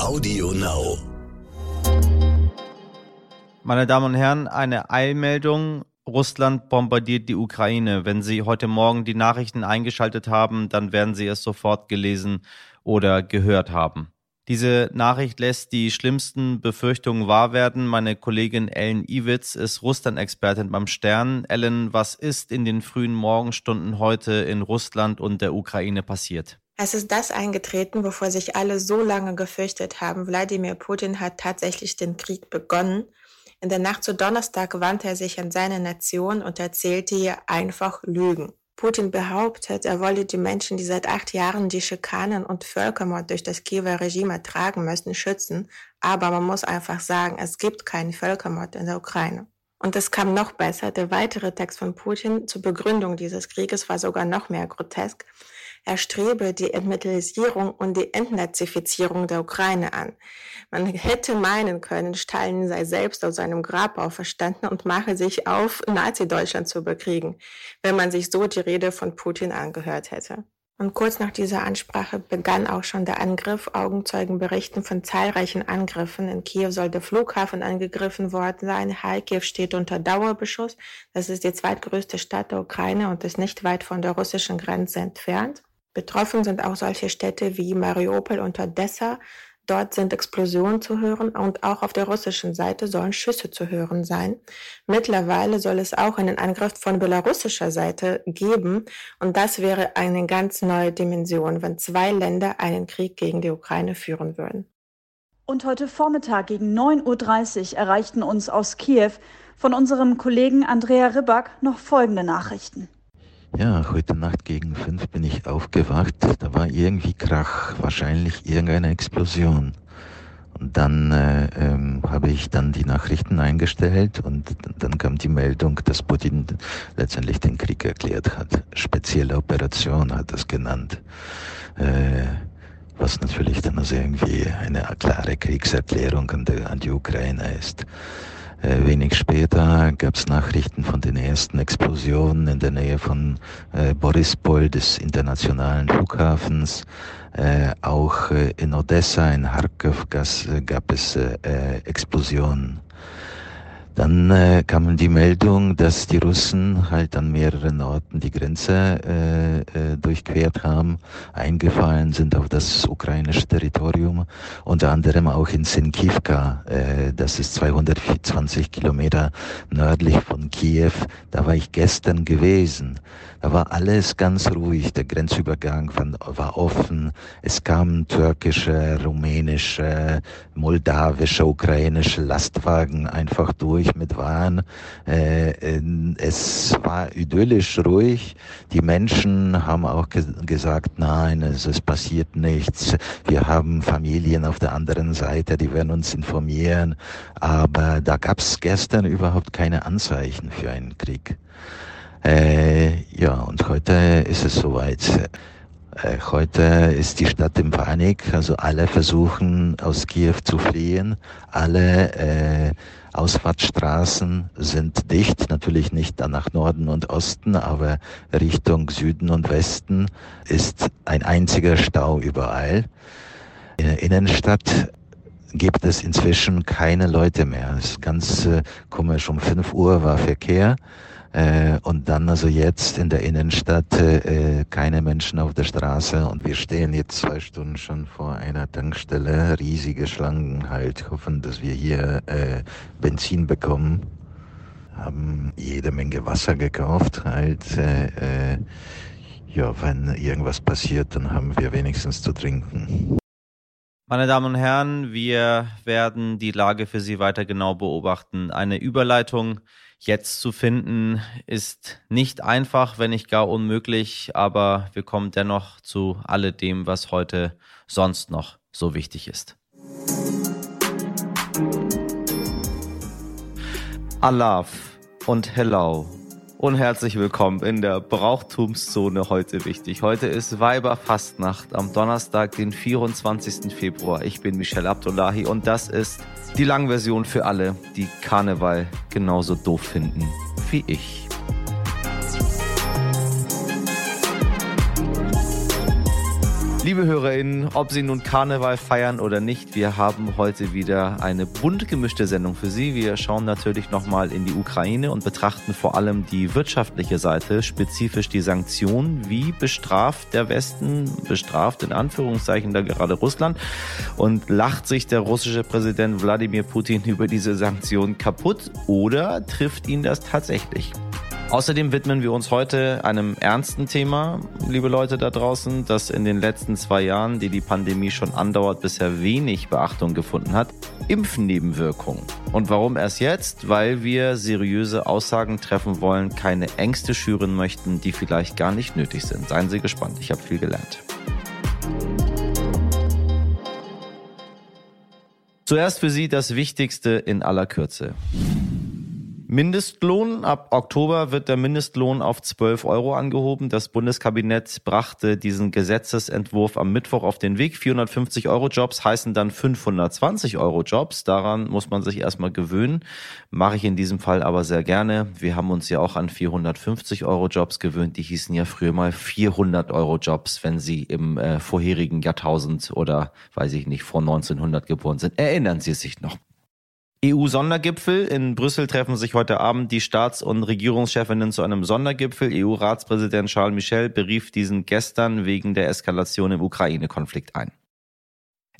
Audio Now. Meine Damen und Herren, eine Eilmeldung. Russland bombardiert die Ukraine. Wenn Sie heute Morgen die Nachrichten eingeschaltet haben, dann werden Sie es sofort gelesen oder gehört haben. Diese Nachricht lässt die schlimmsten Befürchtungen wahr werden. Meine Kollegin Ellen Iwitz ist Russland-Expertin beim Stern. Ellen, was ist in den frühen Morgenstunden heute in Russland und der Ukraine passiert? Es ist das eingetreten, wovor sich alle so lange gefürchtet haben. Wladimir Putin hat tatsächlich den Krieg begonnen. In der Nacht zu Donnerstag wandte er sich an seine Nation und erzählte ihr einfach Lügen. Putin behauptet, er wolle die Menschen, die seit acht Jahren die Schikanen und Völkermord durch das Kiewer Regime ertragen müssen, schützen. Aber man muss einfach sagen, es gibt keinen Völkermord in der Ukraine. Und es kam noch besser. Der weitere Text von Putin zur Begründung dieses Krieges war sogar noch mehr grotesk. Er strebe die Entmilitarisierung und die Entnazifizierung der Ukraine an. Man hätte meinen können, Stalin sei selbst aus seinem Grab auferstanden und mache sich auf, Nazi-Deutschland zu bekriegen, wenn man sich so die Rede von Putin angehört hätte. Und kurz nach dieser Ansprache begann auch schon der Angriff. Augenzeugen berichten von zahlreichen Angriffen. In Kiew soll der Flughafen angegriffen worden sein. Kharkiv steht unter Dauerbeschuss. Das ist die zweitgrößte Stadt der Ukraine und ist nicht weit von der russischen Grenze entfernt. Betroffen sind auch solche Städte wie Mariupol und Odessa. Dort sind Explosionen zu hören und auch auf der russischen Seite sollen Schüsse zu hören sein. Mittlerweile soll es auch einen Angriff von belarussischer Seite geben und das wäre eine ganz neue Dimension, wenn zwei Länder einen Krieg gegen die Ukraine führen würden. Und heute Vormittag gegen 9.30 Uhr erreichten uns aus Kiew von unserem Kollegen Andrea Ribak noch folgende Nachrichten. Ja, heute Nacht gegen fünf bin ich aufgewacht. Da war irgendwie Krach, wahrscheinlich irgendeine Explosion. Und dann äh, ähm, habe ich dann die Nachrichten eingestellt und dann kam die Meldung, dass Putin letztendlich den Krieg erklärt hat. Spezielle Operation hat es genannt. Äh, was natürlich dann also irgendwie eine klare Kriegserklärung an die, an die Ukraine ist. Äh, wenig später gab es Nachrichten von den ersten Explosionen in der Nähe von äh, Borispol, des internationalen Flughafens. Äh, auch äh, in Odessa, in Kharkov gab es äh, Explosionen. Dann äh, kam die Meldung, dass die Russen halt an mehreren Orten die Grenze äh, äh, durchquert haben, eingefallen sind auf das ukrainische Territorium, unter anderem auch in Sinkivka, äh, das ist 220 Kilometer nördlich von Kiew. Da war ich gestern gewesen. Da war alles ganz ruhig. Der Grenzübergang war offen. Es kamen türkische, rumänische, moldawische, ukrainische Lastwagen einfach durch mit Waren. Äh, es war idyllisch ruhig. Die Menschen haben auch gesagt, nein, es passiert nichts. Wir haben Familien auf der anderen Seite, die werden uns informieren. Aber da gab es gestern überhaupt keine Anzeichen für einen Krieg. Äh, ja, und heute ist es soweit. Äh, heute ist die Stadt in Panik, also alle versuchen aus Kiew zu fliehen. Alle äh, Ausfahrtsstraßen sind dicht, natürlich nicht nach Norden und Osten, aber Richtung Süden und Westen ist ein einziger Stau überall. In der Innenstadt gibt es inzwischen keine Leute mehr. Es ist ganz äh, komisch, um 5 Uhr war Verkehr. Äh, und dann also jetzt in der Innenstadt äh, keine Menschen auf der Straße und wir stehen jetzt zwei Stunden schon vor einer Tankstelle, riesige Schlangen halt, hoffen, dass wir hier äh, Benzin bekommen, haben jede Menge Wasser gekauft halt. Äh, äh, ja, wenn irgendwas passiert, dann haben wir wenigstens zu trinken. Meine Damen und Herren, wir werden die Lage für Sie weiter genau beobachten. Eine Überleitung jetzt zu finden, ist nicht einfach, wenn nicht gar unmöglich, aber wir kommen dennoch zu alledem, was heute sonst noch so wichtig ist. Alaf und Hello und herzlich willkommen in der Brauchtumszone heute wichtig. Heute ist Weiberfastnacht am Donnerstag, den 24. Februar. Ich bin Michelle Abdullahi und das ist die Langversion für alle, die Karneval genauso doof finden wie ich. Liebe HörerInnen, ob Sie nun Karneval feiern oder nicht, wir haben heute wieder eine bunt gemischte Sendung für Sie. Wir schauen natürlich nochmal in die Ukraine und betrachten vor allem die wirtschaftliche Seite, spezifisch die Sanktionen. Wie bestraft der Westen, bestraft in Anführungszeichen da gerade Russland und lacht sich der russische Präsident Wladimir Putin über diese Sanktionen kaputt oder trifft ihn das tatsächlich? Außerdem widmen wir uns heute einem ernsten Thema, liebe Leute da draußen, das in den letzten zwei Jahren, die die Pandemie schon andauert, bisher wenig Beachtung gefunden hat. Impfnebenwirkungen. Und warum erst jetzt? Weil wir seriöse Aussagen treffen wollen, keine Ängste schüren möchten, die vielleicht gar nicht nötig sind. Seien Sie gespannt, ich habe viel gelernt. Zuerst für Sie das Wichtigste in aller Kürze. Mindestlohn. Ab Oktober wird der Mindestlohn auf 12 Euro angehoben. Das Bundeskabinett brachte diesen Gesetzesentwurf am Mittwoch auf den Weg. 450 Euro Jobs heißen dann 520 Euro Jobs. Daran muss man sich erstmal gewöhnen. Mache ich in diesem Fall aber sehr gerne. Wir haben uns ja auch an 450 Euro Jobs gewöhnt. Die hießen ja früher mal 400 Euro Jobs, wenn sie im äh, vorherigen Jahrtausend oder weiß ich nicht, vor 1900 geboren sind. Erinnern Sie sich noch? EU-Sondergipfel. In Brüssel treffen sich heute Abend die Staats- und Regierungschefinnen zu einem Sondergipfel. EU-Ratspräsident Charles Michel berief diesen gestern wegen der Eskalation im Ukraine-Konflikt ein.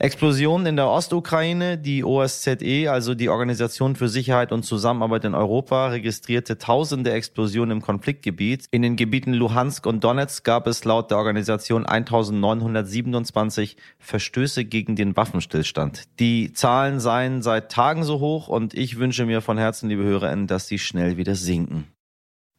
Explosionen in der Ostukraine. Die OSZE, also die Organisation für Sicherheit und Zusammenarbeit in Europa, registrierte tausende Explosionen im Konfliktgebiet. In den Gebieten Luhansk und Donetsk gab es laut der Organisation 1927 Verstöße gegen den Waffenstillstand. Die Zahlen seien seit Tagen so hoch und ich wünsche mir von Herzen, liebe HörerInnen, dass sie schnell wieder sinken.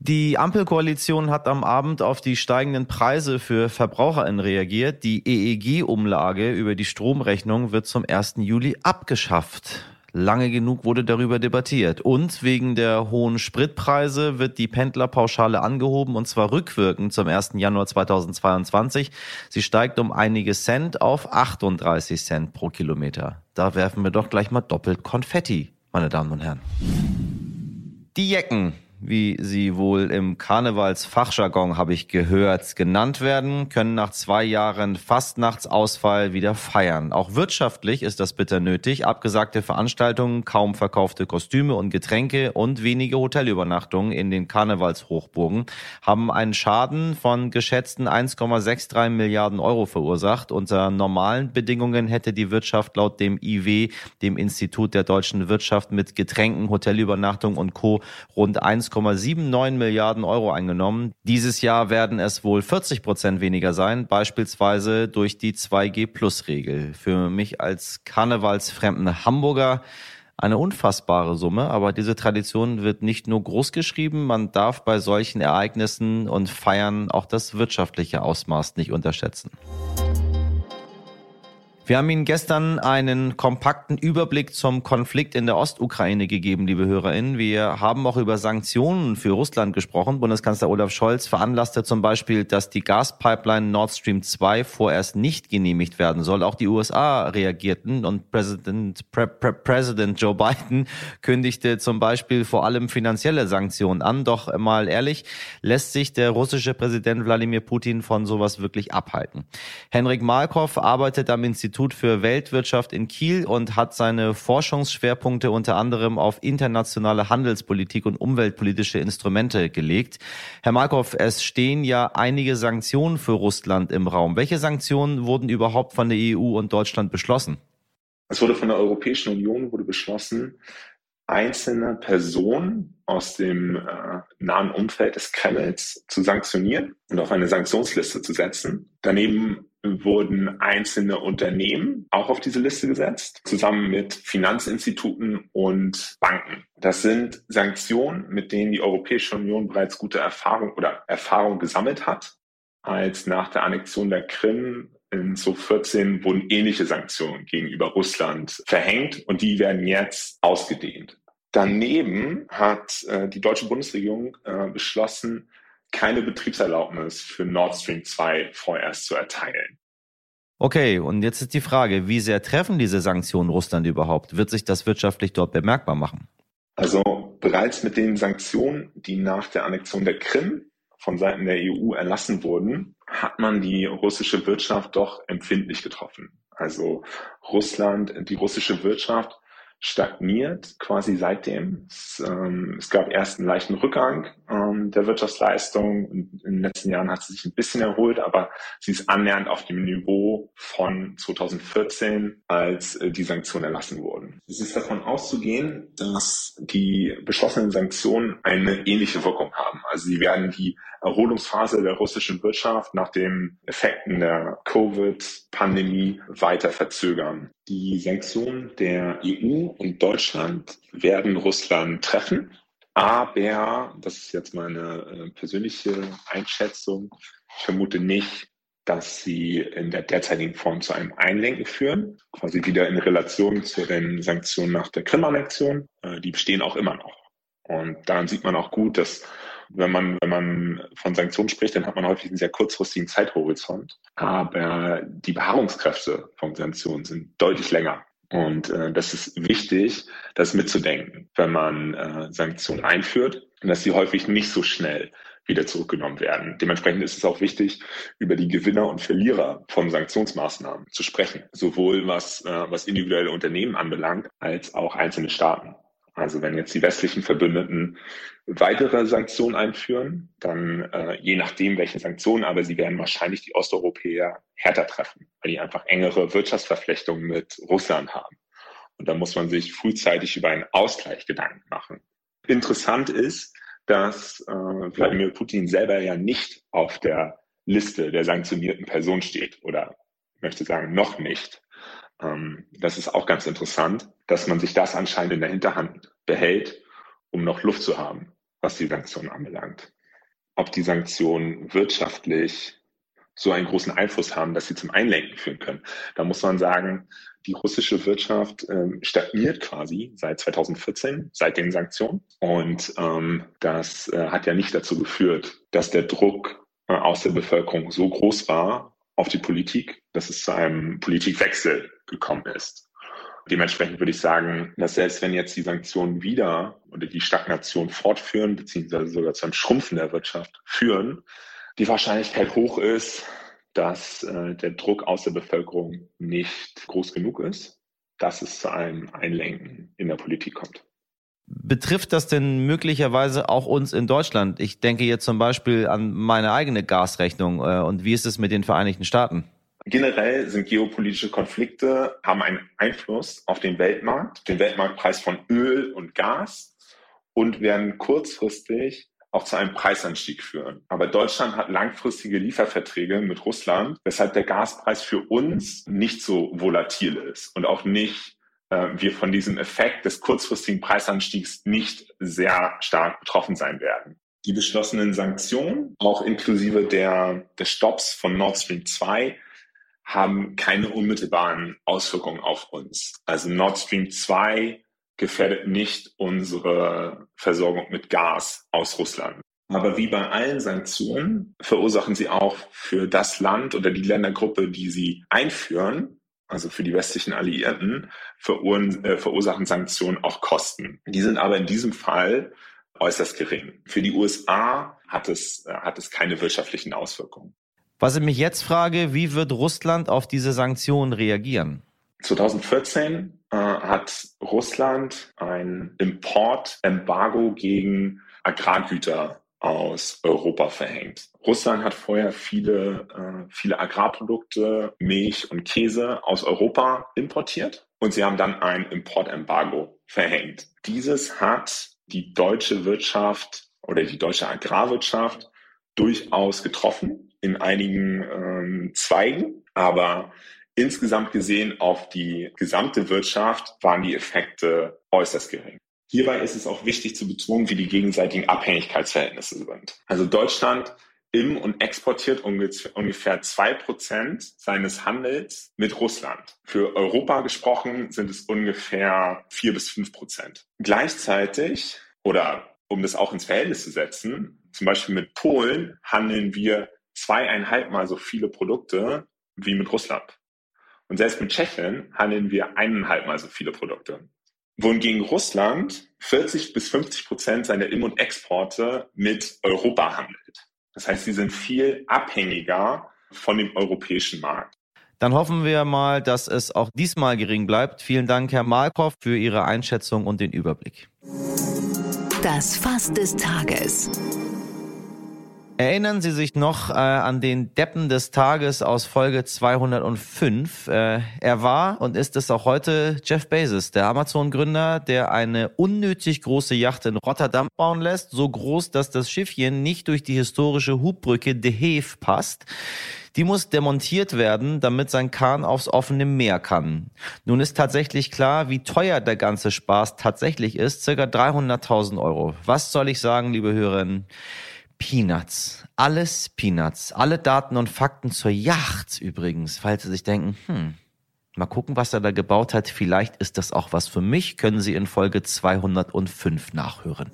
Die Ampelkoalition hat am Abend auf die steigenden Preise für VerbraucherInnen reagiert. Die EEG-Umlage über die Stromrechnung wird zum 1. Juli abgeschafft. Lange genug wurde darüber debattiert. Und wegen der hohen Spritpreise wird die Pendlerpauschale angehoben und zwar rückwirkend zum 1. Januar 2022. Sie steigt um einige Cent auf 38 Cent pro Kilometer. Da werfen wir doch gleich mal doppelt Konfetti, meine Damen und Herren. Die Jecken wie sie wohl im Karnevalsfachjargon, habe ich gehört, genannt werden, können nach zwei Jahren Fastnachtsausfall wieder feiern. Auch wirtschaftlich ist das bitter nötig. Abgesagte Veranstaltungen, kaum verkaufte Kostüme und Getränke und wenige Hotelübernachtungen in den Karnevalshochburgen haben einen Schaden von geschätzten 1,63 Milliarden Euro verursacht. Unter normalen Bedingungen hätte die Wirtschaft laut dem IW, dem Institut der deutschen Wirtschaft mit Getränken, Hotelübernachtung und Co. rund 1 1,79 Milliarden Euro eingenommen. Dieses Jahr werden es wohl 40 Prozent weniger sein, beispielsweise durch die 2G-Plus-Regel. Für mich als karnevalsfremden Hamburger eine unfassbare Summe, aber diese Tradition wird nicht nur groß geschrieben, man darf bei solchen Ereignissen und Feiern auch das wirtschaftliche Ausmaß nicht unterschätzen. Wir haben Ihnen gestern einen kompakten Überblick zum Konflikt in der Ostukraine gegeben, liebe HörerInnen. Wir haben auch über Sanktionen für Russland gesprochen. Bundeskanzler Olaf Scholz veranlasste zum Beispiel, dass die Gaspipeline Nord Stream 2 vorerst nicht genehmigt werden soll. Auch die USA reagierten und Präsident, Pre Pre Präsident Joe Biden kündigte zum Beispiel vor allem finanzielle Sanktionen an. Doch mal ehrlich, lässt sich der russische Präsident Wladimir Putin von sowas wirklich abhalten. Henrik Malkow arbeitet am Institut Institut für Weltwirtschaft in Kiel und hat seine Forschungsschwerpunkte unter anderem auf internationale Handelspolitik und umweltpolitische Instrumente gelegt. Herr Markov, es stehen ja einige Sanktionen für Russland im Raum. Welche Sanktionen wurden überhaupt von der EU und Deutschland beschlossen? Es wurde von der Europäischen Union wurde beschlossen, einzelne Personen aus dem äh, nahen Umfeld des Kremls zu sanktionieren und auf eine Sanktionsliste zu setzen. Daneben wurden einzelne Unternehmen auch auf diese Liste gesetzt, zusammen mit Finanzinstituten und Banken. Das sind Sanktionen, mit denen die Europäische Union bereits gute Erfahrung oder Erfahrung gesammelt hat, als nach der Annexion der Krim in 2014 wurden ähnliche Sanktionen gegenüber Russland verhängt und die werden jetzt ausgedehnt. Daneben hat äh, die deutsche Bundesregierung äh, beschlossen, keine Betriebserlaubnis für Nord Stream 2 vorerst zu erteilen. Okay, und jetzt ist die Frage, wie sehr treffen diese Sanktionen Russland überhaupt? Wird sich das wirtschaftlich dort bemerkbar machen? Also bereits mit den Sanktionen, die nach der Annexion der Krim von Seiten der EU erlassen wurden, hat man die russische Wirtschaft doch empfindlich getroffen. Also Russland, die russische Wirtschaft stagniert quasi seitdem. Es, ähm, es gab erst einen leichten Rückgang ähm, der Wirtschaftsleistung. In, den letzten Jahren hat sie sich ein bisschen erholt, aber sie ist annähernd auf dem Niveau von 2014, als äh, die Sanktionen erlassen wurden. Es ist davon auszugehen, dass die beschlossenen Sanktionen eine ähnliche Wirkung haben. Also sie werden die Erholungsphase der russischen Wirtschaft nach den Effekten der Covid-Pandemie weiter verzögern. Die Sanktionen der EU und Deutschland werden Russland treffen. Aber, das ist jetzt meine äh, persönliche Einschätzung, ich vermute nicht, dass sie in der derzeitigen Form zu einem Einlenken führen, quasi wieder in Relation zu den Sanktionen nach der Krim-Annexion. Äh, die bestehen auch immer noch. Und daran sieht man auch gut, dass wenn man, wenn man von Sanktionen spricht, dann hat man häufig einen sehr kurzfristigen Zeithorizont. Aber die Beharrungskräfte von Sanktionen sind deutlich länger. Und äh, das ist wichtig, das mitzudenken, wenn man äh, Sanktionen einführt dass sie häufig nicht so schnell wieder zurückgenommen werden. Dementsprechend ist es auch wichtig, über die Gewinner und Verlierer von Sanktionsmaßnahmen zu sprechen, sowohl was, äh, was individuelle Unternehmen anbelangt, als auch einzelne Staaten. Also wenn jetzt die westlichen Verbündeten weitere Sanktionen einführen, dann äh, je nachdem, welche Sanktionen, aber sie werden wahrscheinlich die Osteuropäer härter treffen, weil die einfach engere Wirtschaftsverflechtungen mit Russland haben. Und da muss man sich frühzeitig über einen Ausgleich Gedanken machen. Interessant ist, dass äh, Wladimir Putin selber ja nicht auf der Liste der sanktionierten Personen steht oder möchte sagen, noch nicht. Ähm, das ist auch ganz interessant, dass man sich das anscheinend in der Hinterhand behält, um noch Luft zu haben, was die Sanktionen anbelangt. Ob die Sanktionen wirtschaftlich so einen großen Einfluss haben, dass sie zum Einlenken führen können. Da muss man sagen, die russische Wirtschaft ähm, stagniert quasi seit 2014, seit den Sanktionen. Und ähm, das äh, hat ja nicht dazu geführt, dass der Druck äh, aus der Bevölkerung so groß war auf die Politik, dass es zu einem Politikwechsel gekommen ist. Dementsprechend würde ich sagen, dass selbst wenn jetzt die Sanktionen wieder oder die Stagnation fortführen, beziehungsweise sogar zu einem Schrumpfen der Wirtschaft führen, die Wahrscheinlichkeit hoch ist, dass äh, der Druck aus der Bevölkerung nicht groß genug ist, dass es zu einem Einlenken in der Politik kommt. Betrifft das denn möglicherweise auch uns in Deutschland? Ich denke jetzt zum Beispiel an meine eigene Gasrechnung. Äh, und wie ist es mit den Vereinigten Staaten? Generell sind geopolitische Konflikte, haben einen Einfluss auf den Weltmarkt, den Weltmarktpreis von Öl und Gas und werden kurzfristig auch zu einem Preisanstieg führen. Aber Deutschland hat langfristige Lieferverträge mit Russland, weshalb der Gaspreis für uns nicht so volatil ist und auch nicht äh, wir von diesem Effekt des kurzfristigen Preisanstiegs nicht sehr stark betroffen sein werden. Die beschlossenen Sanktionen, auch inklusive der, des Stopps von Nord Stream 2, haben keine unmittelbaren Auswirkungen auf uns. Also Nord Stream 2 gefährdet nicht unsere Versorgung mit Gas aus Russland. Aber wie bei allen Sanktionen verursachen sie auch für das Land oder die Ländergruppe, die sie einführen, also für die westlichen Alliierten, äh, verursachen Sanktionen auch Kosten. Die sind aber in diesem Fall äußerst gering. Für die USA hat es, äh, hat es keine wirtschaftlichen Auswirkungen. Was ich mich jetzt frage, wie wird Russland auf diese Sanktionen reagieren? 2014 äh, hat Russland ein Importembargo gegen Agrargüter aus Europa verhängt. Russland hat vorher viele, äh, viele Agrarprodukte, Milch und Käse aus Europa importiert und sie haben dann ein Importembargo verhängt. Dieses hat die deutsche Wirtschaft oder die deutsche Agrarwirtschaft durchaus getroffen in einigen ähm, Zweigen, aber insgesamt gesehen auf die gesamte Wirtschaft waren die Effekte äußerst gering. Hierbei ist es auch wichtig zu betonen, wie die gegenseitigen Abhängigkeitsverhältnisse sind. Also Deutschland im und exportiert ungefähr zwei Prozent seines Handels mit Russland. Für Europa gesprochen sind es ungefähr vier bis fünf Prozent. Gleichzeitig, oder um das auch ins Verhältnis zu setzen, zum Beispiel mit Polen handeln wir zweieinhalb Mal so viele Produkte wie mit Russland. Und selbst mit Tschechien handeln wir eineinhalb Mal so viele Produkte. Wohingegen Russland 40 bis 50 Prozent seiner Im- und Exporte mit Europa handelt. Das heißt, sie sind viel abhängiger von dem europäischen Markt. Dann hoffen wir mal, dass es auch diesmal gering bleibt. Vielen Dank, Herr Malkoff, für Ihre Einschätzung und den Überblick. Das Fass des Tages. Erinnern Sie sich noch äh, an den Deppen des Tages aus Folge 205? Äh, er war und ist es auch heute Jeff Bezos, der Amazon-Gründer, der eine unnötig große Yacht in Rotterdam bauen lässt, so groß, dass das Schiffchen nicht durch die historische Hubbrücke De Heef passt. Die muss demontiert werden, damit sein Kahn aufs offene Meer kann. Nun ist tatsächlich klar, wie teuer der ganze Spaß tatsächlich ist, circa 300.000 Euro. Was soll ich sagen, liebe Hörerinnen? Peanuts. Alles Peanuts. Alle Daten und Fakten zur Yacht übrigens, falls Sie sich denken, hm, mal gucken, was er da gebaut hat. Vielleicht ist das auch was für mich, können Sie in Folge 205 nachhören.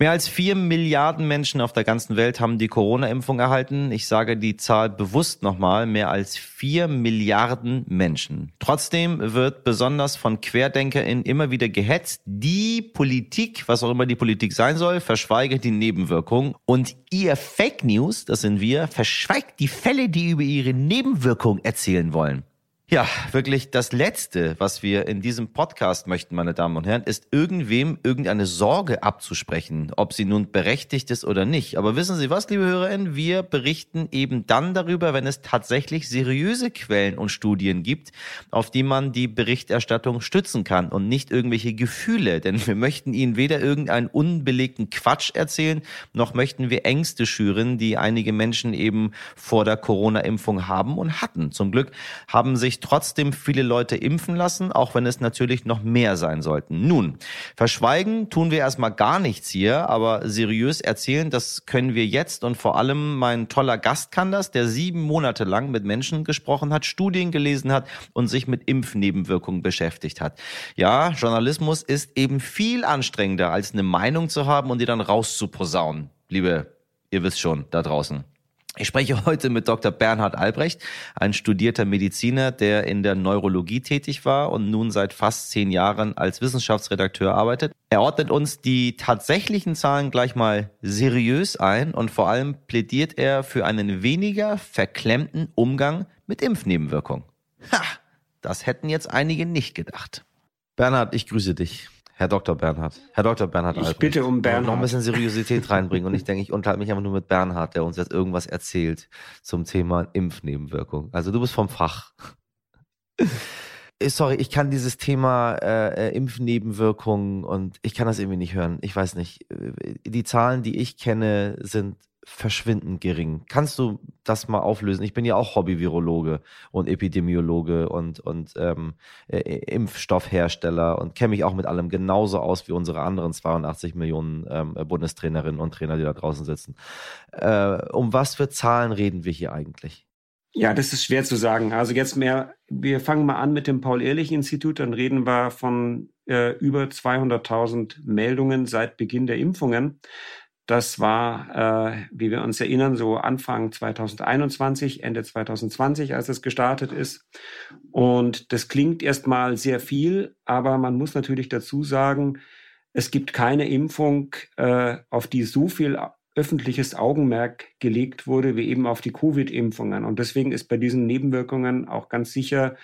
Mehr als vier Milliarden Menschen auf der ganzen Welt haben die Corona-Impfung erhalten. Ich sage die Zahl bewusst nochmal, mehr als vier Milliarden Menschen. Trotzdem wird besonders von QuerdenkerInnen immer wieder gehetzt, die Politik, was auch immer die Politik sein soll, verschweige die Nebenwirkungen. Und ihr Fake News, das sind wir, verschweigt die Fälle, die über ihre Nebenwirkung erzählen wollen. Ja, wirklich das Letzte, was wir in diesem Podcast möchten, meine Damen und Herren, ist irgendwem irgendeine Sorge abzusprechen, ob sie nun berechtigt ist oder nicht. Aber wissen Sie was, liebe HörerInnen, wir berichten eben dann darüber, wenn es tatsächlich seriöse Quellen und Studien gibt, auf die man die Berichterstattung stützen kann und nicht irgendwelche Gefühle. Denn wir möchten Ihnen weder irgendeinen unbelegten Quatsch erzählen, noch möchten wir Ängste schüren, die einige Menschen eben vor der Corona-Impfung haben und hatten. Zum Glück haben sich trotzdem viele Leute impfen lassen, auch wenn es natürlich noch mehr sein sollten. Nun, verschweigen tun wir erstmal gar nichts hier, aber seriös erzählen, das können wir jetzt und vor allem mein toller Gast kann das, der sieben Monate lang mit Menschen gesprochen hat, Studien gelesen hat und sich mit Impfnebenwirkungen beschäftigt hat. Ja, Journalismus ist eben viel anstrengender, als eine Meinung zu haben und die dann rauszuposaunen. Liebe, ihr wisst schon, da draußen. Ich spreche heute mit Dr. Bernhard Albrecht, ein studierter Mediziner, der in der Neurologie tätig war und nun seit fast zehn Jahren als Wissenschaftsredakteur arbeitet. Er ordnet uns die tatsächlichen Zahlen gleich mal seriös ein und vor allem plädiert er für einen weniger verklemmten Umgang mit Impfnebenwirkungen. Ha, das hätten jetzt einige nicht gedacht. Bernhard, ich grüße dich. Herr Dr. Bernhard. Herr Dr. Bernhard Ich Albrecht. bitte um Bernhard. Noch ein bisschen Seriosität reinbringen. Und ich denke, ich unterhalte mich einfach nur mit Bernhard, der uns jetzt irgendwas erzählt zum Thema Impfnebenwirkung. Also du bist vom Fach. Sorry, ich kann dieses Thema äh, äh, Impfnebenwirkungen und ich kann das irgendwie nicht hören. Ich weiß nicht. Die Zahlen, die ich kenne, sind verschwindend gering. Kannst du das mal auflösen? Ich bin ja auch Hobby-Virologe und Epidemiologe und, und ähm, äh, Impfstoffhersteller und kenne mich auch mit allem genauso aus wie unsere anderen 82 Millionen ähm, Bundestrainerinnen und Trainer, die da draußen sitzen. Äh, um was für Zahlen reden wir hier eigentlich? Ja, das ist schwer zu sagen. Also jetzt mehr, wir fangen mal an mit dem Paul-Ehrlich-Institut, dann reden wir von äh, über 200.000 Meldungen seit Beginn der Impfungen. Das war, äh, wie wir uns erinnern, so Anfang 2021, Ende 2020, als es gestartet ist. Und das klingt erstmal sehr viel, aber man muss natürlich dazu sagen, es gibt keine Impfung, äh, auf die so viel öffentliches Augenmerk gelegt wurde, wie eben auf die Covid-Impfungen. Und deswegen ist bei diesen Nebenwirkungen auch ganz sicher,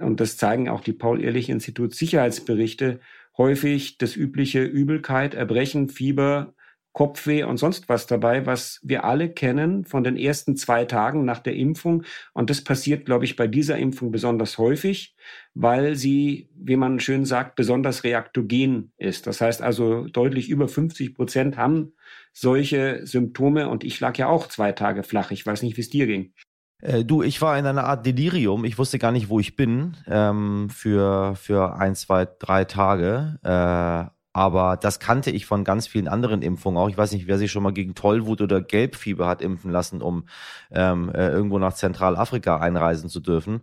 und das zeigen auch die Paul-Ehrlich-Institut Sicherheitsberichte, häufig das übliche Übelkeit, Erbrechen, Fieber, Kopfweh und sonst was dabei, was wir alle kennen von den ersten zwei Tagen nach der Impfung. Und das passiert, glaube ich, bei dieser Impfung besonders häufig, weil sie, wie man schön sagt, besonders reaktogen ist. Das heißt also, deutlich über 50 Prozent haben solche Symptome. Und ich lag ja auch zwei Tage flach. Ich weiß nicht, wie es dir ging. Äh, du, ich war in einer Art Delirium. Ich wusste gar nicht, wo ich bin ähm, für, für ein, zwei, drei Tage. Äh, aber das kannte ich von ganz vielen anderen Impfungen auch. Ich weiß nicht, wer sich schon mal gegen Tollwut oder Gelbfieber hat impfen lassen, um ähm, äh, irgendwo nach Zentralafrika einreisen zu dürfen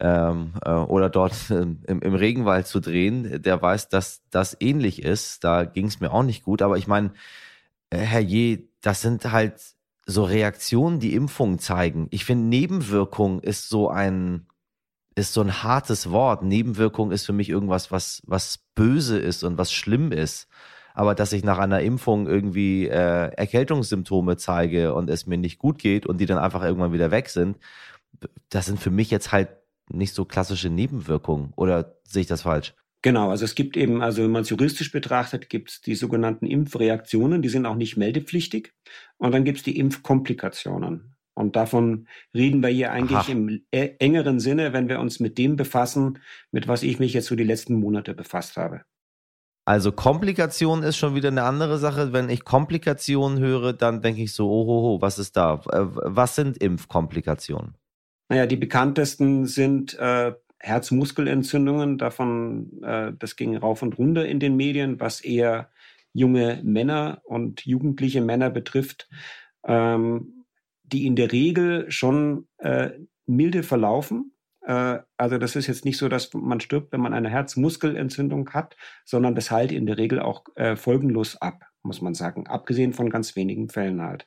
ähm, äh, oder dort äh, im, im, Regenwald zu drehen. Der weiß, dass das ähnlich ist. Da ging es mir auch nicht gut. Aber ich meine, äh, Herr Je, das sind halt so Reaktionen, die Impfungen zeigen. Ich finde, Nebenwirkung ist so ein ist so ein hartes Wort. Nebenwirkung ist für mich irgendwas, was, was böse ist und was schlimm ist. Aber dass ich nach einer Impfung irgendwie äh, Erkältungssymptome zeige und es mir nicht gut geht und die dann einfach irgendwann wieder weg sind, das sind für mich jetzt halt nicht so klassische Nebenwirkungen. Oder sehe ich das falsch? Genau, also es gibt eben, also wenn man es juristisch betrachtet, gibt es die sogenannten Impfreaktionen, die sind auch nicht meldepflichtig. Und dann gibt es die Impfkomplikationen. Und davon reden wir hier eigentlich Aha. im e, engeren Sinne, wenn wir uns mit dem befassen, mit was ich mich jetzt so die letzten Monate befasst habe. Also Komplikation ist schon wieder eine andere Sache. Wenn ich Komplikationen höre, dann denke ich so, oh, was ist da? Äh, was sind Impfkomplikationen? Naja, die bekanntesten sind äh, Herzmuskelentzündungen, davon, äh, das ging rauf und runter in den Medien, was eher junge Männer und jugendliche Männer betrifft, ähm, die in der Regel schon äh, milde verlaufen. Äh, also das ist jetzt nicht so, dass man stirbt, wenn man eine Herzmuskelentzündung hat, sondern das heilt in der Regel auch äh, folgenlos ab, muss man sagen, abgesehen von ganz wenigen Fällen halt.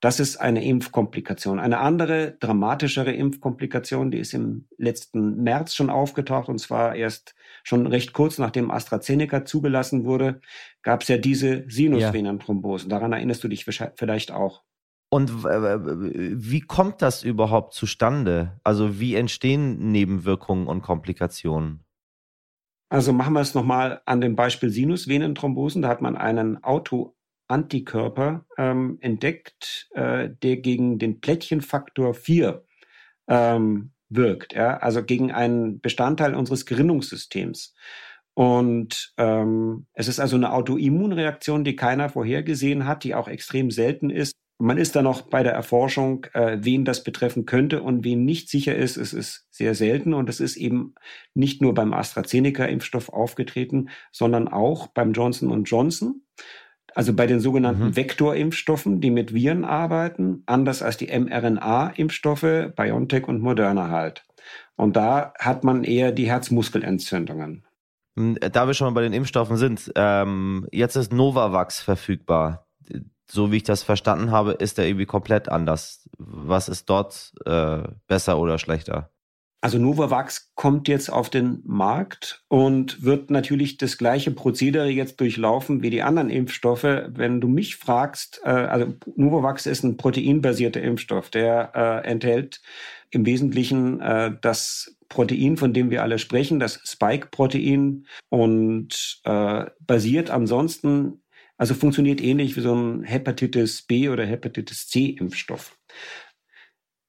Das ist eine Impfkomplikation. Eine andere, dramatischere Impfkomplikation, die ist im letzten März schon aufgetaucht, und zwar erst schon recht kurz nachdem AstraZeneca zugelassen wurde, gab es ja diese Sinusvenenthrombosen. Daran erinnerst du dich vielleicht auch. Und wie kommt das überhaupt zustande? Also wie entstehen Nebenwirkungen und Komplikationen? Also machen wir es nochmal an dem Beispiel Sinusvenenthrombosen. Da hat man einen Auto Antikörper ähm, entdeckt, äh, der gegen den Plättchenfaktor 4 ähm, wirkt, ja? also gegen einen Bestandteil unseres Gerinnungssystems. Und ähm, es ist also eine Autoimmunreaktion, die keiner vorhergesehen hat, die auch extrem selten ist. Man ist da noch bei der Erforschung, äh, wen das betreffen könnte und wen nicht sicher ist. Es ist sehr selten und es ist eben nicht nur beim AstraZeneca-Impfstoff aufgetreten, sondern auch beim Johnson Johnson. Also bei den sogenannten mhm. Vektorimpfstoffen, die mit Viren arbeiten, anders als die mRNA-Impfstoffe, BioNTech und Moderna halt. Und da hat man eher die Herzmuskelentzündungen. Hm, da wir schon bei den Impfstoffen sind, ähm, jetzt ist Novavax verfügbar. So wie ich das verstanden habe, ist der irgendwie komplett anders. Was ist dort äh, besser oder schlechter? Also Novavax kommt jetzt auf den Markt und wird natürlich das gleiche Prozedere jetzt durchlaufen wie die anderen Impfstoffe. Wenn du mich fragst, äh, also Novavax ist ein proteinbasierter Impfstoff, der äh, enthält im Wesentlichen äh, das Protein, von dem wir alle sprechen, das Spike-Protein und äh, basiert ansonsten, also funktioniert ähnlich wie so ein Hepatitis B oder Hepatitis C-Impfstoff.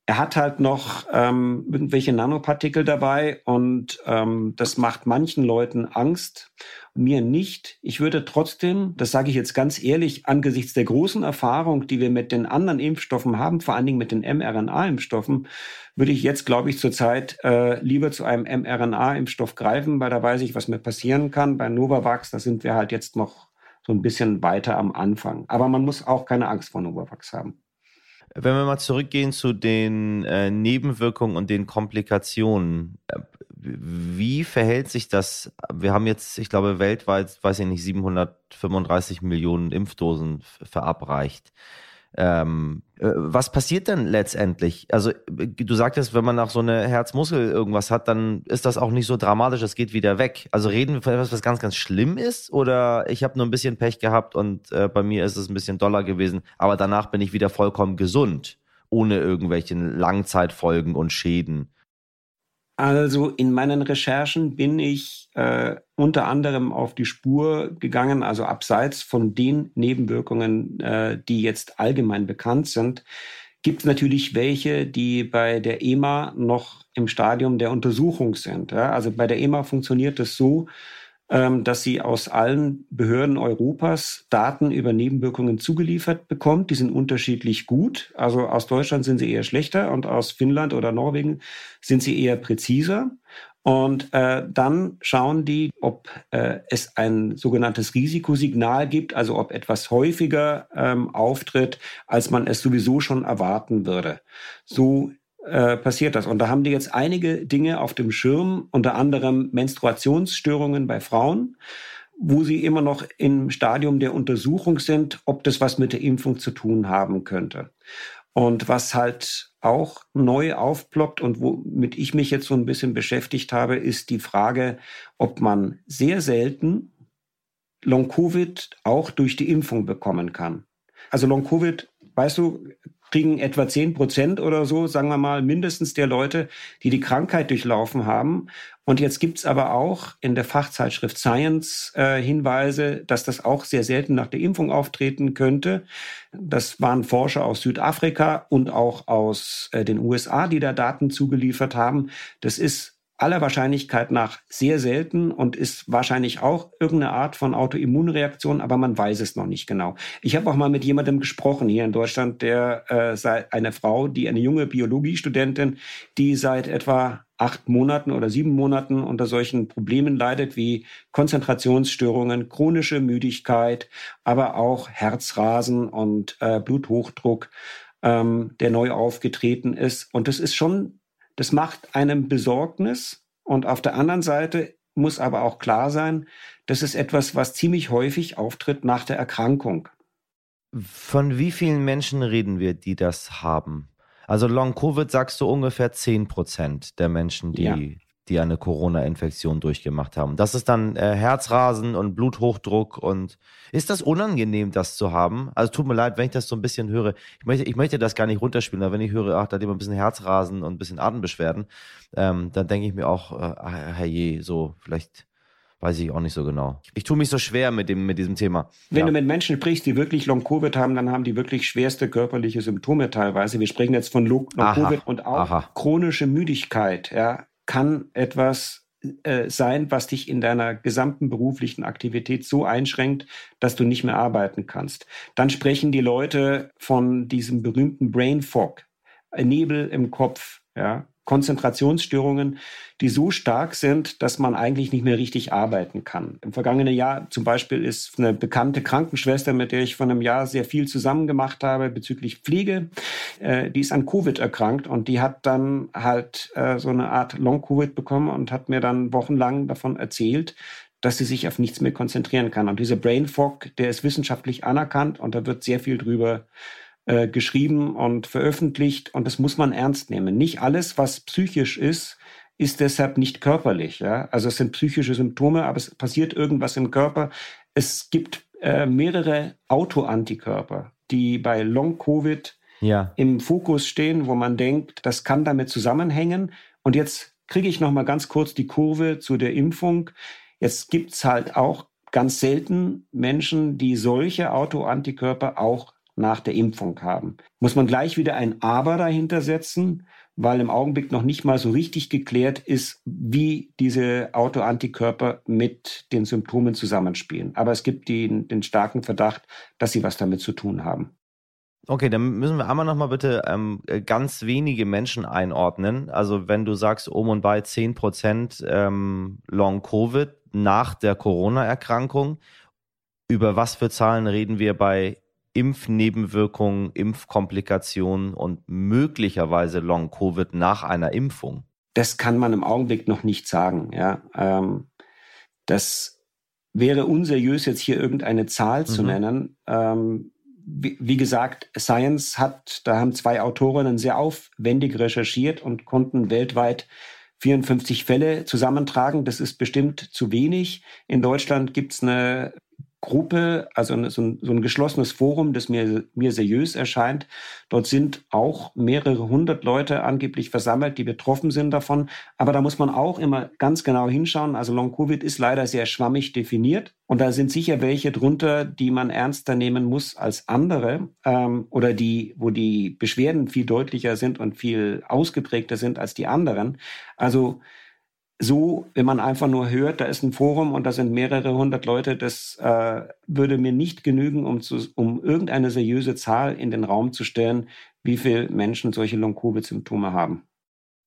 Er hat halt noch ähm, irgendwelche Nanopartikel dabei und ähm, das macht manchen Leuten Angst, mir nicht. Ich würde trotzdem, das sage ich jetzt ganz ehrlich, angesichts der großen Erfahrung, die wir mit den anderen Impfstoffen haben, vor allen Dingen mit den mRNA-Impfstoffen, würde ich jetzt, glaube ich, zurzeit äh, lieber zu einem mRNA-Impfstoff greifen, weil da weiß ich, was mir passieren kann. Bei Novavax, da sind wir halt jetzt noch so ein bisschen weiter am Anfang. Aber man muss auch keine Angst vor Novavax haben. Wenn wir mal zurückgehen zu den äh, Nebenwirkungen und den Komplikationen, äh, wie verhält sich das? Wir haben jetzt, ich glaube, weltweit, weiß ich nicht, 735 Millionen Impfdosen verabreicht. Ähm, äh, was passiert denn letztendlich? Also, du sagtest, wenn man nach so eine Herzmuskel irgendwas hat, dann ist das auch nicht so dramatisch, es geht wieder weg. Also reden wir von etwas, was ganz, ganz schlimm ist? Oder ich habe nur ein bisschen Pech gehabt und äh, bei mir ist es ein bisschen doller gewesen, aber danach bin ich wieder vollkommen gesund, ohne irgendwelche Langzeitfolgen und Schäden. Also in meinen Recherchen bin ich äh, unter anderem auf die Spur gegangen, also abseits von den Nebenwirkungen, äh, die jetzt allgemein bekannt sind, gibt es natürlich welche, die bei der EMA noch im Stadium der Untersuchung sind. Ja? Also bei der EMA funktioniert es so, dass sie aus allen Behörden Europas Daten über Nebenwirkungen zugeliefert bekommt. Die sind unterschiedlich gut. Also aus Deutschland sind sie eher schlechter und aus Finnland oder Norwegen sind sie eher präziser. Und äh, dann schauen die, ob äh, es ein sogenanntes Risikosignal gibt, also ob etwas häufiger ähm, auftritt, als man es sowieso schon erwarten würde. So äh, passiert das. Und da haben die jetzt einige Dinge auf dem Schirm, unter anderem Menstruationsstörungen bei Frauen, wo sie immer noch im Stadium der Untersuchung sind, ob das was mit der Impfung zu tun haben könnte. Und was halt auch neu aufploppt und womit ich mich jetzt so ein bisschen beschäftigt habe, ist die Frage, ob man sehr selten Long-Covid auch durch die Impfung bekommen kann. Also Long-Covid, weißt du, kriegen etwa zehn Prozent oder so, sagen wir mal, mindestens der Leute, die die Krankheit durchlaufen haben. Und jetzt gibt's aber auch in der Fachzeitschrift Science äh, Hinweise, dass das auch sehr selten nach der Impfung auftreten könnte. Das waren Forscher aus Südafrika und auch aus äh, den USA, die da Daten zugeliefert haben. Das ist aller Wahrscheinlichkeit nach sehr selten und ist wahrscheinlich auch irgendeine Art von Autoimmunreaktion, aber man weiß es noch nicht genau. Ich habe auch mal mit jemandem gesprochen hier in Deutschland, der äh, sei eine Frau, die eine junge Biologiestudentin, die seit etwa acht Monaten oder sieben Monaten unter solchen Problemen leidet wie Konzentrationsstörungen, chronische Müdigkeit, aber auch Herzrasen und äh, Bluthochdruck, ähm, der neu aufgetreten ist. Und das ist schon das macht einem Besorgnis. Und auf der anderen Seite muss aber auch klar sein, das ist etwas, was ziemlich häufig auftritt nach der Erkrankung. Von wie vielen Menschen reden wir, die das haben? Also Long Covid sagst du ungefähr 10 Prozent der Menschen, die, ja. Die eine Corona-Infektion durchgemacht haben. Das ist dann äh, Herzrasen und Bluthochdruck und ist das unangenehm, das zu haben? Also tut mir leid, wenn ich das so ein bisschen höre. Ich möchte, ich möchte das gar nicht runterspielen, aber wenn ich höre, ach, da hat jemand ein bisschen Herzrasen und ein bisschen Atembeschwerden, ähm, dann denke ich mir auch, äh, herrje, so vielleicht weiß ich auch nicht so genau. Ich tue mich so schwer mit, dem, mit diesem Thema. Wenn ja. du mit Menschen sprichst, die wirklich Long-Covid haben, dann haben die wirklich schwerste körperliche Symptome teilweise. Wir sprechen jetzt von Long-Covid und auch Aha. chronische Müdigkeit. Ja, kann etwas äh, sein, was dich in deiner gesamten beruflichen Aktivität so einschränkt, dass du nicht mehr arbeiten kannst. Dann sprechen die Leute von diesem berühmten Brain Fog, Nebel im Kopf, ja, Konzentrationsstörungen, die so stark sind, dass man eigentlich nicht mehr richtig arbeiten kann. Im vergangenen Jahr zum Beispiel ist eine bekannte Krankenschwester, mit der ich vor einem Jahr sehr viel zusammen gemacht habe bezüglich Pflege, äh, die ist an Covid erkrankt und die hat dann halt äh, so eine Art Long-Covid bekommen und hat mir dann wochenlang davon erzählt, dass sie sich auf nichts mehr konzentrieren kann. Und dieser Brain Fog, der ist wissenschaftlich anerkannt und da wird sehr viel drüber äh, geschrieben und veröffentlicht und das muss man ernst nehmen. Nicht alles, was psychisch ist, ist deshalb nicht körperlich. Ja? Also es sind psychische Symptome, aber es passiert irgendwas im Körper. Es gibt äh, mehrere Autoantikörper, die bei Long-Covid ja. im Fokus stehen, wo man denkt, das kann damit zusammenhängen. Und jetzt kriege ich noch mal ganz kurz die Kurve zu der Impfung. Jetzt gibt's halt auch ganz selten Menschen, die solche Autoantikörper auch nach der Impfung haben. Muss man gleich wieder ein Aber dahinter setzen, weil im Augenblick noch nicht mal so richtig geklärt ist, wie diese Autoantikörper mit den Symptomen zusammenspielen. Aber es gibt den, den starken Verdacht, dass sie was damit zu tun haben. Okay, dann müssen wir einmal nochmal bitte ähm, ganz wenige Menschen einordnen. Also wenn du sagst, um und bei 10 Prozent ähm, Long-Covid nach der Corona-Erkrankung, über was für Zahlen reden wir bei Impfnebenwirkungen, Impfkomplikationen und möglicherweise Long-Covid nach einer Impfung? Das kann man im Augenblick noch nicht sagen. Ja, ähm, das wäre unseriös, jetzt hier irgendeine Zahl mhm. zu nennen. Ähm, wie, wie, gesagt, Science hat, da haben zwei Autorinnen sehr aufwendig recherchiert und konnten weltweit 54 Fälle zusammentragen. Das ist bestimmt zu wenig. In Deutschland gibt es eine Gruppe, also so ein, so ein geschlossenes Forum, das mir, mir seriös erscheint. Dort sind auch mehrere hundert Leute angeblich versammelt, die betroffen sind davon. Aber da muss man auch immer ganz genau hinschauen. Also Long-Covid ist leider sehr schwammig definiert. Und da sind sicher welche drunter, die man ernster nehmen muss als andere ähm, oder die, wo die Beschwerden viel deutlicher sind und viel ausgeprägter sind als die anderen. Also so, wenn man einfach nur hört, da ist ein Forum und da sind mehrere hundert Leute, das äh, würde mir nicht genügen, um, zu, um irgendeine seriöse Zahl in den Raum zu stellen, wie viele Menschen solche Long-Covid-Symptome haben.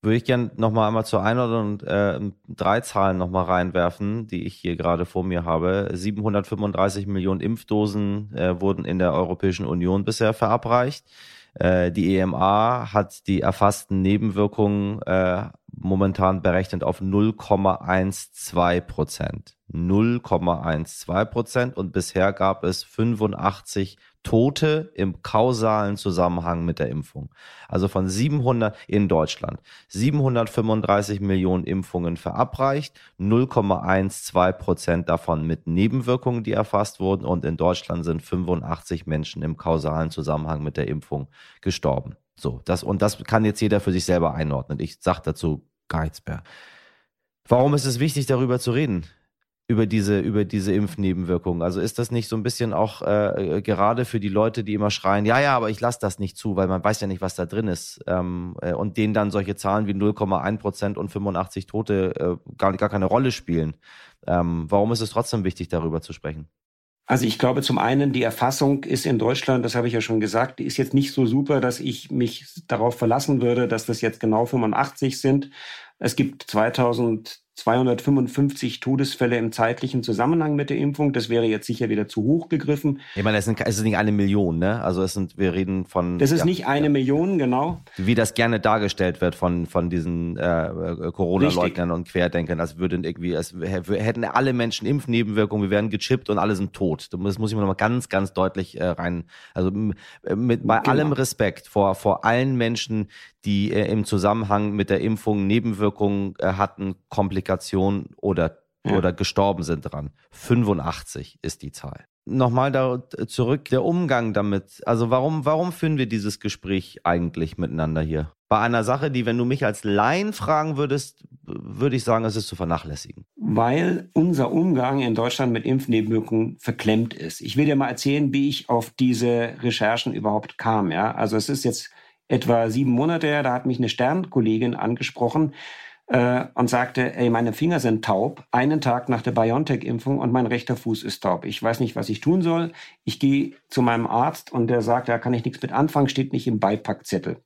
Würde ich gerne nochmal einmal zur Einordnung äh, drei Zahlen nochmal reinwerfen, die ich hier gerade vor mir habe. 735 Millionen Impfdosen äh, wurden in der Europäischen Union bisher verabreicht. Äh, die EMA hat die erfassten Nebenwirkungen äh, momentan berechnet auf 0,12 Prozent. 0,12 Prozent und bisher gab es 85 Tote im kausalen Zusammenhang mit der Impfung. Also von 700 in Deutschland. 735 Millionen Impfungen verabreicht, 0,12 Prozent davon mit Nebenwirkungen, die erfasst wurden. Und in Deutschland sind 85 Menschen im kausalen Zusammenhang mit der Impfung gestorben. So, das, und das kann jetzt jeder für sich selber einordnen. Ich sage dazu gar nichts mehr. Warum ist es wichtig, darüber zu reden? über diese, über diese Impfnebenwirkungen. Also ist das nicht so ein bisschen auch äh, gerade für die Leute, die immer schreien, ja, ja, aber ich lasse das nicht zu, weil man weiß ja nicht, was da drin ist. Ähm, äh, und denen dann solche Zahlen wie 0,1 Prozent und 85 Tote äh, gar, gar keine Rolle spielen. Ähm, warum ist es trotzdem wichtig, darüber zu sprechen? Also ich glaube zum einen, die Erfassung ist in Deutschland, das habe ich ja schon gesagt, die ist jetzt nicht so super, dass ich mich darauf verlassen würde, dass das jetzt genau 85 sind. Es gibt 2000 255 Todesfälle im zeitlichen Zusammenhang mit der Impfung. Das wäre jetzt sicher wieder zu hoch gegriffen. Ich meine, es, sind, es ist nicht eine Million, ne? Also es sind, wir reden von. Das ist ja, nicht eine ja. Million, genau. Wie das gerne dargestellt wird von, von diesen äh, äh Corona-Leugnern und Querdenkern, als würden irgendwie, als hätten alle Menschen Impfnebenwirkungen, wir werden gechippt und alle sind tot. Das muss ich mir nochmal ganz, ganz deutlich äh, rein. Also mit bei genau. allem Respekt vor, vor allen Menschen, die äh, im Zusammenhang mit der Impfung Nebenwirkungen äh, hatten, Komplikationen oder, ja. oder gestorben sind dran. 85 ist die Zahl. Nochmal da zurück, der Umgang damit. Also warum, warum führen wir dieses Gespräch eigentlich miteinander hier? Bei einer Sache, die, wenn du mich als Laien fragen würdest, würde ich sagen, es ist zu vernachlässigen. Weil unser Umgang in Deutschland mit Impfnebenwirkungen verklemmt ist. Ich will dir mal erzählen, wie ich auf diese Recherchen überhaupt kam. Ja, also es ist jetzt etwa sieben Monate her, da hat mich eine Sternkollegin angesprochen äh, und sagte, ey, meine Finger sind taub, einen Tag nach der BioNTech-Impfung und mein rechter Fuß ist taub. Ich weiß nicht, was ich tun soll. Ich gehe zu meinem Arzt und der sagt, da kann ich nichts mit anfangen, steht nicht im Beipackzettel.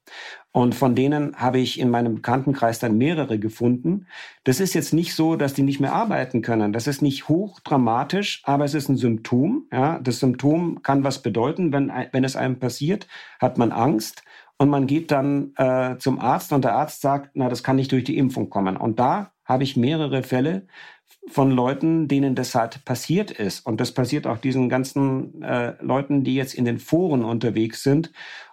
Und von denen habe ich in meinem Bekanntenkreis dann mehrere gefunden. Das ist jetzt nicht so, dass die nicht mehr arbeiten können. Das ist nicht hochdramatisch, aber es ist ein Symptom. Ja, das Symptom kann was bedeuten. Wenn, wenn es einem passiert, hat man Angst und man geht dann äh, zum Arzt und der Arzt sagt, na, das kann nicht durch die Impfung kommen. Und da habe ich mehrere Fälle von Leuten, denen das halt passiert ist. Und das passiert auch diesen ganzen äh, Leuten, die jetzt in den Foren unterwegs sind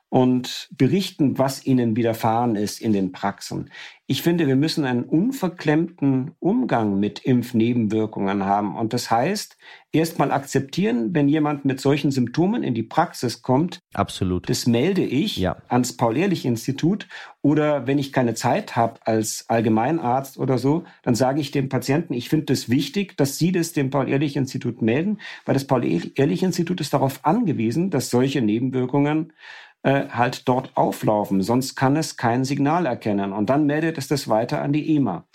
und berichten, was ihnen widerfahren ist in den Praxen. Ich finde, wir müssen einen unverklemmten Umgang mit Impfnebenwirkungen haben. Und das heißt, erstmal akzeptieren, wenn jemand mit solchen Symptomen in die Praxis kommt. Absolut. Das melde ich ja. ans Paul-Ehrlich-Institut. Oder wenn ich keine Zeit habe als Allgemeinarzt oder so, dann sage ich dem Patienten, ich finde es das wichtig, dass Sie das dem Paul-Ehrlich-Institut melden, weil das Paul-Ehrlich-Institut ist darauf angewiesen, dass solche Nebenwirkungen äh, halt dort auflaufen. Sonst kann es kein Signal erkennen. Und dann meldet es das weiter an die EMA.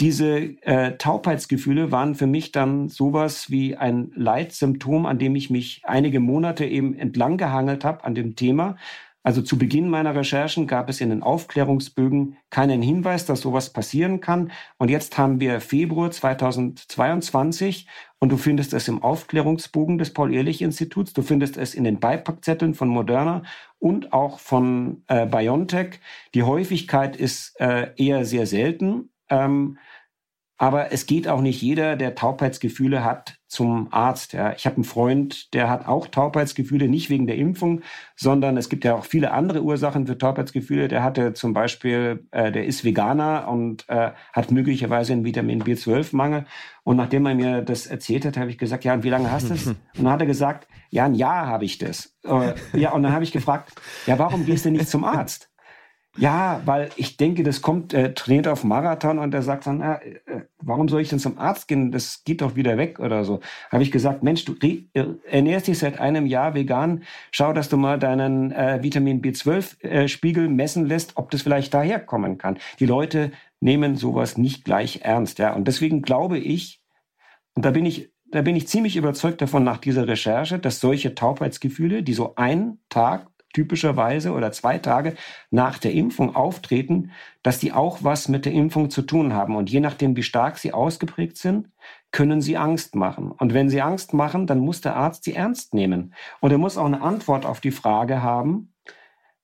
Diese äh, Taubheitsgefühle waren für mich dann sowas wie ein Leitsymptom, an dem ich mich einige Monate eben entlang gehangelt habe an dem Thema, also zu Beginn meiner Recherchen gab es in den Aufklärungsbögen keinen Hinweis, dass sowas passieren kann. Und jetzt haben wir Februar 2022 und du findest es im Aufklärungsbogen des Paul-Ehrlich-Instituts, du findest es in den Beipackzetteln von Moderna und auch von äh, BioNTech. Die Häufigkeit ist äh, eher sehr selten. Ähm, aber es geht auch nicht jeder, der Taubheitsgefühle hat, zum Arzt. Ja. Ich habe einen Freund, der hat auch Taubheitsgefühle, nicht wegen der Impfung, sondern es gibt ja auch viele andere Ursachen für Taubheitsgefühle. Der hatte zum Beispiel, äh, der ist Veganer und äh, hat möglicherweise einen Vitamin B12-Mangel. Und nachdem er mir das erzählt hat, habe ich gesagt, ja, und wie lange hast du es? Und dann hat er gesagt, ja, ein Jahr habe ich das. Äh, ja, und dann habe ich gefragt, ja, warum gehst du nicht zum Arzt? Ja, weil ich denke, das kommt, äh, trainiert auf Marathon und er sagt dann, äh, äh, warum soll ich denn zum Arzt gehen? Das geht doch wieder weg oder so. Habe ich gesagt, Mensch, du äh, ernährst dich seit einem Jahr vegan. Schau, dass du mal deinen äh, Vitamin B12-Spiegel äh, messen lässt, ob das vielleicht daherkommen kann. Die Leute nehmen sowas nicht gleich ernst, ja. Und deswegen glaube ich, und da bin ich da bin ich ziemlich überzeugt davon nach dieser Recherche, dass solche Taubheitsgefühle, die so einen Tag typischerweise oder zwei Tage nach der Impfung auftreten, dass die auch was mit der Impfung zu tun haben. Und je nachdem, wie stark sie ausgeprägt sind, können sie Angst machen. Und wenn sie Angst machen, dann muss der Arzt sie ernst nehmen. Und er muss auch eine Antwort auf die Frage haben,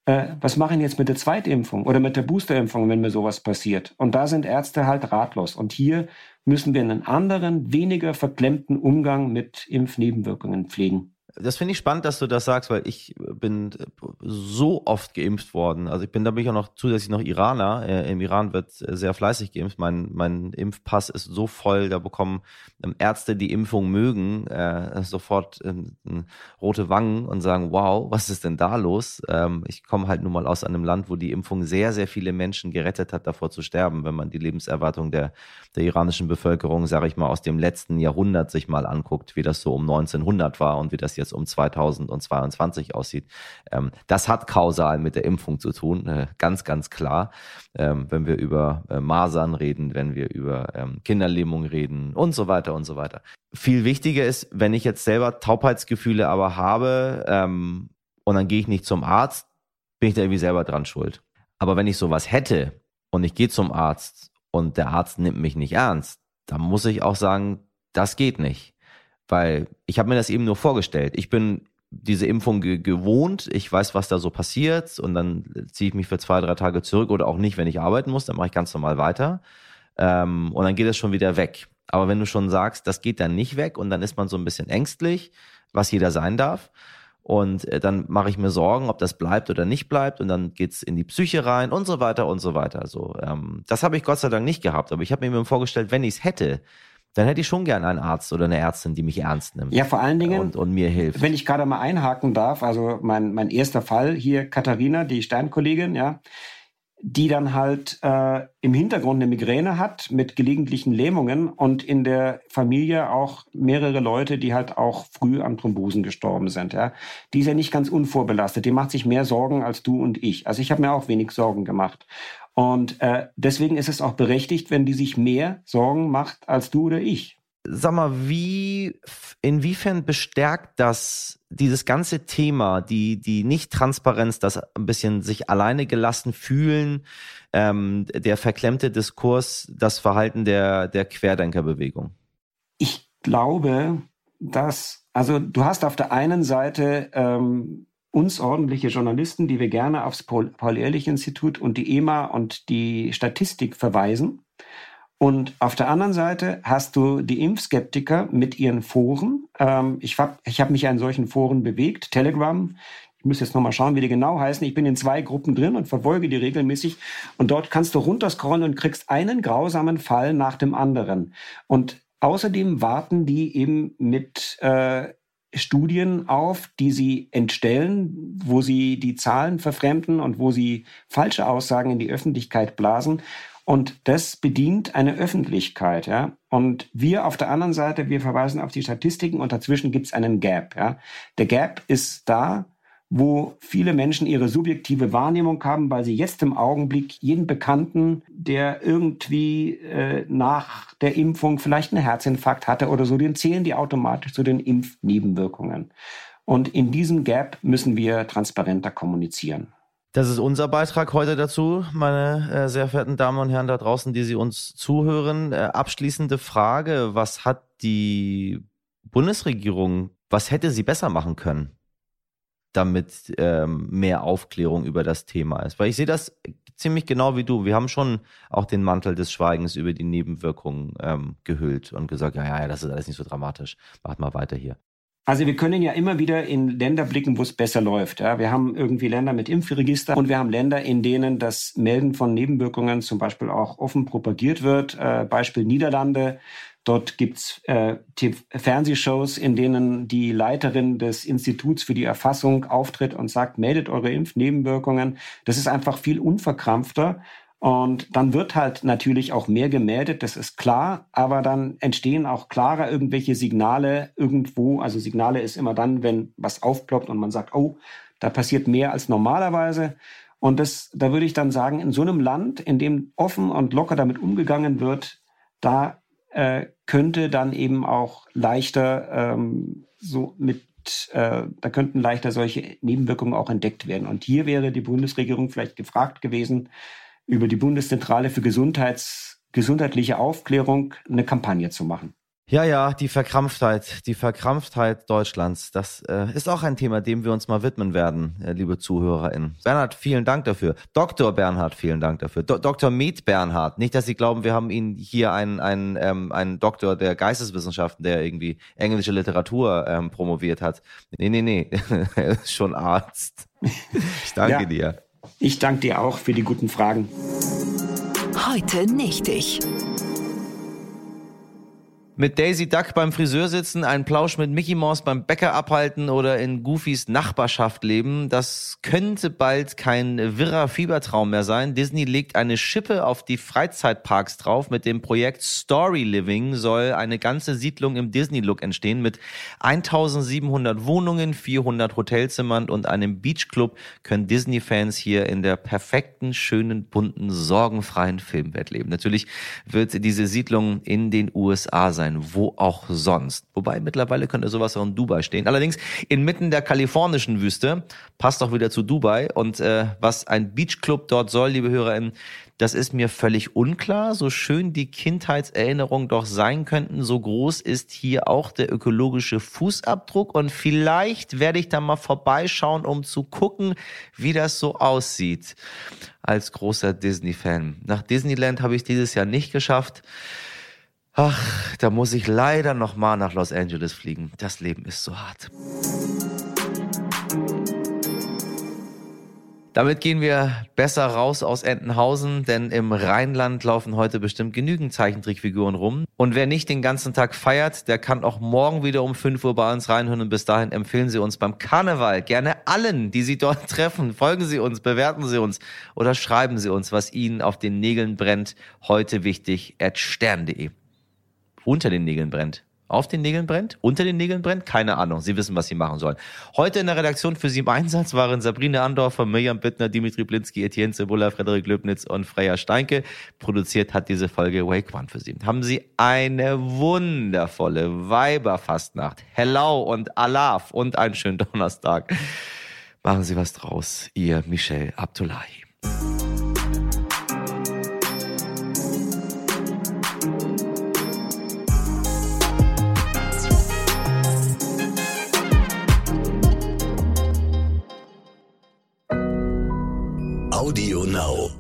äh, was machen jetzt mit der Zweitimpfung oder mit der Boosterimpfung, wenn mir sowas passiert? Und da sind Ärzte halt ratlos. Und hier müssen wir einen anderen, weniger verklemmten Umgang mit Impfnebenwirkungen pflegen das finde ich spannend, dass du das sagst, weil ich bin so oft geimpft worden. Also ich bin, da bin ich auch noch zusätzlich noch Iraner. Äh, Im Iran wird sehr fleißig geimpft. Mein, mein Impfpass ist so voll, da bekommen ähm, Ärzte, die Impfung mögen, äh, sofort äh, rote Wangen und sagen, wow, was ist denn da los? Ähm, ich komme halt nun mal aus einem Land, wo die Impfung sehr, sehr viele Menschen gerettet hat, davor zu sterben, wenn man die Lebenserwartung der, der iranischen Bevölkerung, sage ich mal, aus dem letzten Jahrhundert sich mal anguckt, wie das so um 1900 war und wie das jetzt um 2022 aussieht. Ähm, das hat kausal mit der Impfung zu tun, äh, ganz, ganz klar. Ähm, wenn wir über äh, Masern reden, wenn wir über ähm, Kinderlähmung reden und so weiter und so weiter. Viel wichtiger ist, wenn ich jetzt selber Taubheitsgefühle aber habe ähm, und dann gehe ich nicht zum Arzt, bin ich da irgendwie selber dran schuld. Aber wenn ich sowas hätte und ich gehe zum Arzt und der Arzt nimmt mich nicht ernst, dann muss ich auch sagen, das geht nicht. Weil ich habe mir das eben nur vorgestellt. Ich bin diese Impfung ge gewohnt, ich weiß, was da so passiert. Und dann ziehe ich mich für zwei, drei Tage zurück oder auch nicht, wenn ich arbeiten muss, dann mache ich ganz normal weiter. Ähm, und dann geht es schon wieder weg. Aber wenn du schon sagst, das geht dann nicht weg und dann ist man so ein bisschen ängstlich, was jeder sein darf. Und äh, dann mache ich mir Sorgen, ob das bleibt oder nicht bleibt. Und dann geht's in die Psyche rein und so weiter und so weiter. So, ähm, das habe ich Gott sei Dank nicht gehabt, aber ich habe mir vorgestellt, wenn ich es hätte, dann hätte ich schon gern einen Arzt oder eine Ärztin, die mich ernst nimmt. Ja, vor allen Dingen. Und, und mir hilft. Wenn ich gerade mal einhaken darf, also mein, mein erster Fall hier, Katharina, die Sternkollegin, ja, die dann halt äh, im Hintergrund eine Migräne hat mit gelegentlichen Lähmungen und in der Familie auch mehrere Leute, die halt auch früh an Thrombosen gestorben sind. Ja. Die ist ja nicht ganz unvorbelastet. Die macht sich mehr Sorgen als du und ich. Also ich habe mir auch wenig Sorgen gemacht. Und äh, deswegen ist es auch berechtigt, wenn die sich mehr Sorgen macht als du oder ich. Sag mal, wie, inwiefern bestärkt das dieses ganze Thema, die, die Nicht-Transparenz, das ein bisschen sich alleine gelassen fühlen, ähm, der verklemmte Diskurs, das Verhalten der, der Querdenkerbewegung? Ich glaube, dass, also du hast auf der einen Seite ähm, uns ordentliche Journalisten, die wir gerne aufs Paul-Ehrlich-Institut und die EMA und die Statistik verweisen. Und auf der anderen Seite hast du die Impfskeptiker mit ihren Foren. Ähm, ich habe ich hab mich in solchen Foren bewegt. Telegram, ich muss jetzt nochmal schauen, wie die genau heißen. Ich bin in zwei Gruppen drin und verfolge die regelmäßig. Und dort kannst du runterscrollen und kriegst einen grausamen Fall nach dem anderen. Und außerdem warten die eben mit äh, Studien auf, die sie entstellen, wo sie die Zahlen verfremden und wo sie falsche Aussagen in die Öffentlichkeit blasen. Und das bedient eine Öffentlichkeit, ja. Und wir auf der anderen Seite, wir verweisen auf die Statistiken und dazwischen gibt es einen Gap, ja. Der Gap ist da, wo viele Menschen ihre subjektive Wahrnehmung haben, weil sie jetzt im Augenblick jeden Bekannten, der irgendwie äh, nach der Impfung vielleicht einen Herzinfarkt hatte oder so, den zählen die automatisch zu den Impfnebenwirkungen. Und in diesem Gap müssen wir transparenter kommunizieren. Das ist unser Beitrag heute dazu, meine äh, sehr verehrten Damen und Herren da draußen, die Sie uns zuhören. Äh, abschließende Frage, was hat die Bundesregierung, was hätte sie besser machen können? Damit ähm, mehr Aufklärung über das Thema ist. Weil ich sehe das ziemlich genau wie du. Wir haben schon auch den Mantel des Schweigens über die Nebenwirkungen ähm, gehüllt und gesagt, ja, ja, das ist alles nicht so dramatisch. Macht mal weiter hier. Also wir können ja immer wieder in Länder blicken, wo es besser läuft. Ja, wir haben irgendwie Länder mit Impfregister und wir haben Länder, in denen das Melden von Nebenwirkungen zum Beispiel auch offen propagiert wird. Äh, Beispiel Niederlande. Dort gibt's äh, Fernsehshows, in denen die Leiterin des Instituts für die Erfassung auftritt und sagt, meldet eure Impfnebenwirkungen. Das ist einfach viel unverkrampfter. Und dann wird halt natürlich auch mehr gemeldet, das ist klar, aber dann entstehen auch klarer irgendwelche Signale irgendwo. Also Signale ist immer dann, wenn was aufploppt und man sagt, oh, da passiert mehr als normalerweise. Und das, da würde ich dann sagen, in so einem Land, in dem offen und locker damit umgegangen wird, da äh, könnte dann eben auch leichter ähm, so mit äh, da könnten leichter solche Nebenwirkungen auch entdeckt werden. Und hier wäre die Bundesregierung vielleicht gefragt gewesen, über die Bundeszentrale für Gesundheits, gesundheitliche Aufklärung eine Kampagne zu machen. Ja, ja, die Verkrampftheit, die Verkrampftheit Deutschlands, das äh, ist auch ein Thema, dem wir uns mal widmen werden, äh, liebe ZuhörerInnen. Bernhard, vielen Dank dafür. Dr. Bernhard, vielen Dank dafür. Do Dr. Med Bernhard, nicht, dass Sie glauben, wir haben Ihnen hier einen, einen, ähm, einen Doktor der Geisteswissenschaften, der irgendwie englische Literatur ähm, promoviert hat. Nee, nee, nee, er ist schon Arzt. Ich danke ja, dir. Ich danke dir auch für die guten Fragen. Heute nicht ich mit Daisy Duck beim Friseur sitzen, einen Plausch mit Mickey Mouse beim Bäcker abhalten oder in Goofys Nachbarschaft leben, das könnte bald kein wirrer Fiebertraum mehr sein. Disney legt eine Schippe auf die Freizeitparks drauf. Mit dem Projekt Story Living soll eine ganze Siedlung im Disney-Look entstehen mit 1700 Wohnungen, 400 Hotelzimmern und einem Beachclub können Disney-Fans hier in der perfekten, schönen, bunten, sorgenfreien Filmwelt leben. Natürlich wird diese Siedlung in den USA sein sein, wo auch sonst. Wobei mittlerweile könnte sowas auch in Dubai stehen. Allerdings inmitten der kalifornischen Wüste, passt auch wieder zu Dubai. Und äh, was ein Beachclub dort soll, liebe HörerInnen, das ist mir völlig unklar. So schön die Kindheitserinnerungen doch sein könnten, so groß ist hier auch der ökologische Fußabdruck. Und vielleicht werde ich da mal vorbeischauen, um zu gucken, wie das so aussieht. Als großer Disney-Fan. Nach Disneyland habe ich dieses Jahr nicht geschafft. Ach, da muss ich leider noch mal nach Los Angeles fliegen. Das Leben ist so hart. Damit gehen wir besser raus aus Entenhausen, denn im Rheinland laufen heute bestimmt genügend Zeichentrickfiguren rum. Und wer nicht den ganzen Tag feiert, der kann auch morgen wieder um 5 Uhr bei uns reinhören. Und bis dahin empfehlen Sie uns beim Karneval gerne allen, die Sie dort treffen. Folgen Sie uns, bewerten Sie uns oder schreiben Sie uns, was Ihnen auf den Nägeln brennt. Heute wichtig at stern.de unter den Nägeln brennt. Auf den Nägeln brennt? Unter den Nägeln brennt? Keine Ahnung. Sie wissen, was Sie machen sollen. Heute in der Redaktion für Sie im Einsatz waren Sabrina Andorfer, Mirjam Bittner, Dimitri Blinski, Etienne Cebula, Frederik Löbnitz und Freya Steinke. Produziert hat diese Folge Wake One für Sie. Haben Sie eine wundervolle Weiberfastnacht. Hello und Alaf und einen schönen Donnerstag. Machen Sie was draus. Ihr Michel Abdullahi. Audio Now.